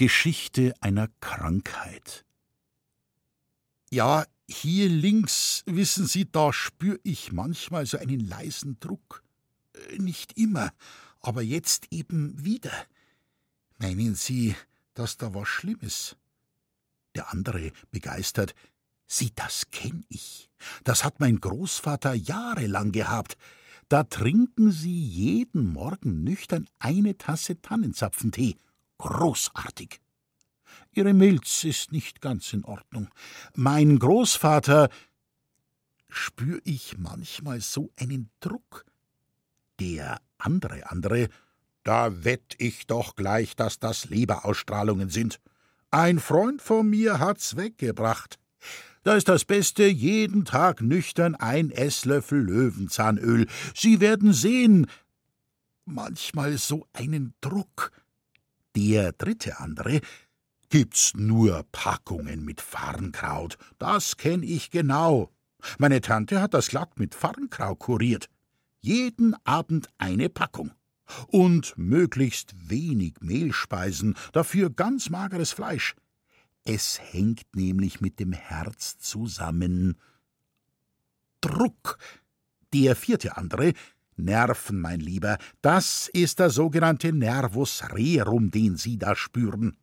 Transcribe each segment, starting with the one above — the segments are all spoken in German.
Geschichte einer Krankheit. Ja, hier links, wissen Sie, da spür ich manchmal so einen leisen Druck. Äh, nicht immer, aber jetzt eben wieder. Meinen Sie, dass da was Schlimmes? Der andere, begeistert, Sieh, das kenn ich. Das hat mein Großvater jahrelang gehabt. Da trinken Sie jeden Morgen nüchtern eine Tasse Tannenzapfentee. Großartig. Ihre Milz ist nicht ganz in Ordnung. Mein Großvater. Spür ich manchmal so einen Druck. Der andere andere. Da wett ich doch gleich, dass das Leberausstrahlungen sind. Ein Freund von mir hat's weggebracht. Da ist das Beste, jeden Tag nüchtern ein Esslöffel Löwenzahnöl. Sie werden sehen, manchmal so einen Druck. Der dritte andere gibt's nur Packungen mit Farnkraut. Das kenn ich genau. Meine Tante hat das glatt mit Farnkraut kuriert. Jeden Abend eine Packung. Und möglichst wenig Mehlspeisen, dafür ganz mageres Fleisch. Es hängt nämlich mit dem Herz zusammen. Druck. Der vierte andere, Nerven, mein Lieber, das ist der sogenannte Nervus rerum, den Sie da spüren.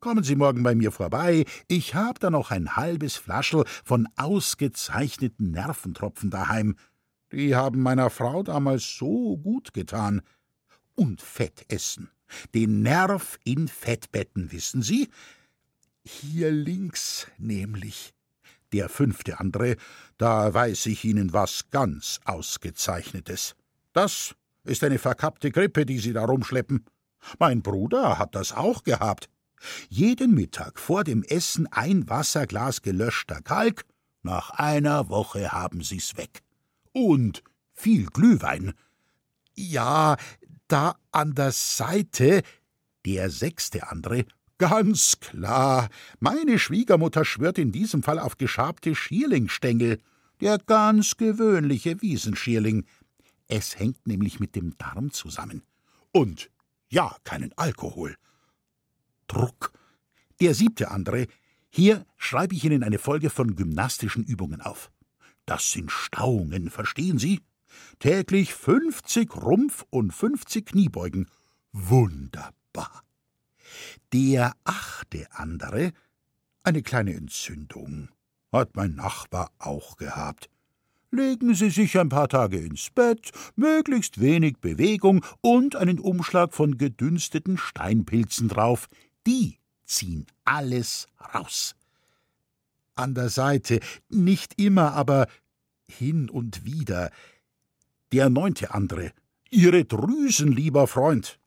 Kommen Sie morgen bei mir vorbei, ich hab da noch ein halbes Flaschel von ausgezeichneten Nerventropfen daheim. Die haben meiner Frau damals so gut getan. Und Fett essen. Den Nerv in Fettbetten, wissen Sie? Hier links nämlich. Der fünfte andere, da weiß ich Ihnen was ganz Ausgezeichnetes. Das ist eine verkappte Grippe, die Sie da rumschleppen. Mein Bruder hat das auch gehabt. Jeden Mittag vor dem Essen ein Wasserglas gelöschter Kalk, nach einer Woche haben Sie's weg. Und viel Glühwein. Ja, da an der Seite, der sechste andere, Ganz klar. Meine Schwiegermutter schwört in diesem Fall auf geschabte Schierlingstängel. Der ganz gewöhnliche Wiesenschierling. Es hängt nämlich mit dem Darm zusammen. Und ja, keinen Alkohol. Druck. Der siebte andere. Hier schreibe ich Ihnen eine Folge von gymnastischen Übungen auf. Das sind Stauungen, verstehen Sie? Täglich 50 Rumpf- und 50 Kniebeugen. Wunderbar. Der achte andere, eine kleine Entzündung, hat mein Nachbar auch gehabt. Legen Sie sich ein paar Tage ins Bett, möglichst wenig Bewegung und einen Umschlag von gedünsteten Steinpilzen drauf. Die ziehen alles raus. An der Seite, nicht immer, aber hin und wieder. Der neunte andere, Ihre Drüsen, lieber Freund.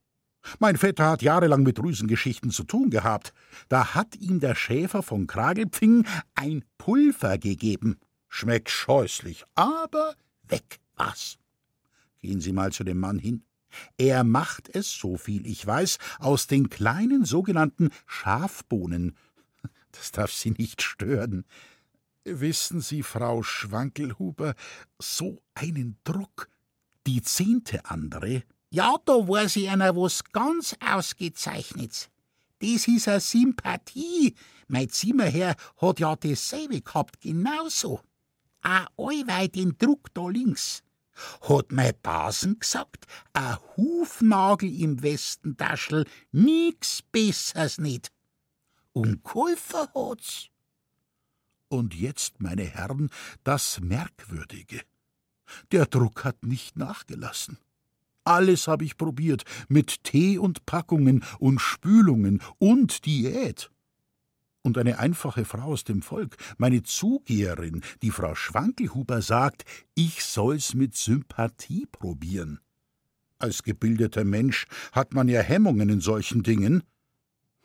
Mein Vetter hat jahrelang mit Drüsengeschichten zu tun gehabt. Da hat ihm der Schäfer von Kragelpfing ein Pulver gegeben. Schmeckt scheußlich, aber weg war's. Gehen Sie mal zu dem Mann hin. Er macht es, so viel ich weiß, aus den kleinen sogenannten Schafbohnen. Das darf Sie nicht stören. Wissen Sie, Frau Schwankelhuber, so einen Druck. Die zehnte andere ja, da weiß ich einer was ganz Ausgezeichnetes. Das ist eine Sympathie. Mein Zimmerherr hat ja dasselbe gehabt, genauso. Auch allweil den Druck da links. Hat mein Basen gesagt, ein Hufnagel im Westentaschel, nix Bessers nicht. Und geholfen hat's. Und jetzt, meine Herren, das Merkwürdige. Der Druck hat nicht nachgelassen. Alles habe ich probiert, mit Tee und Packungen und Spülungen und Diät. Und eine einfache Frau aus dem Volk, meine Zugeherin, die Frau Schwankelhuber, sagt, ich soll's mit Sympathie probieren. Als gebildeter Mensch hat man ja Hemmungen in solchen Dingen.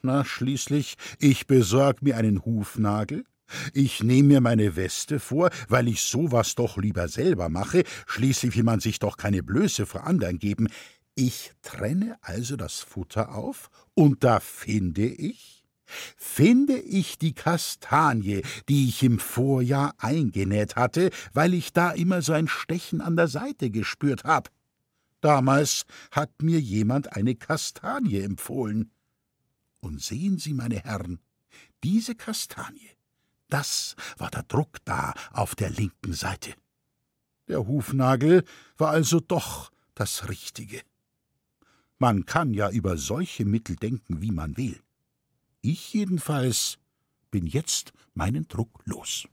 Na, schließlich, ich besorg mir einen Hufnagel, ich nehme mir meine Weste vor, weil ich sowas doch lieber selber mache, schließlich will man sich doch keine Blöße vor anderen geben. Ich trenne also das Futter auf, und da finde ich, finde ich die Kastanie, die ich im Vorjahr eingenäht hatte, weil ich da immer so ein Stechen an der Seite gespürt hab. Damals hat mir jemand eine Kastanie empfohlen. Und sehen Sie, meine Herren, diese Kastanie, das war der Druck da auf der linken Seite. Der Hufnagel war also doch das Richtige. Man kann ja über solche Mittel denken, wie man will. Ich jedenfalls bin jetzt meinen Druck los.